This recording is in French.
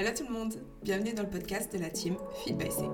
Hello tout le monde, bienvenue dans le podcast de la team Feed by C.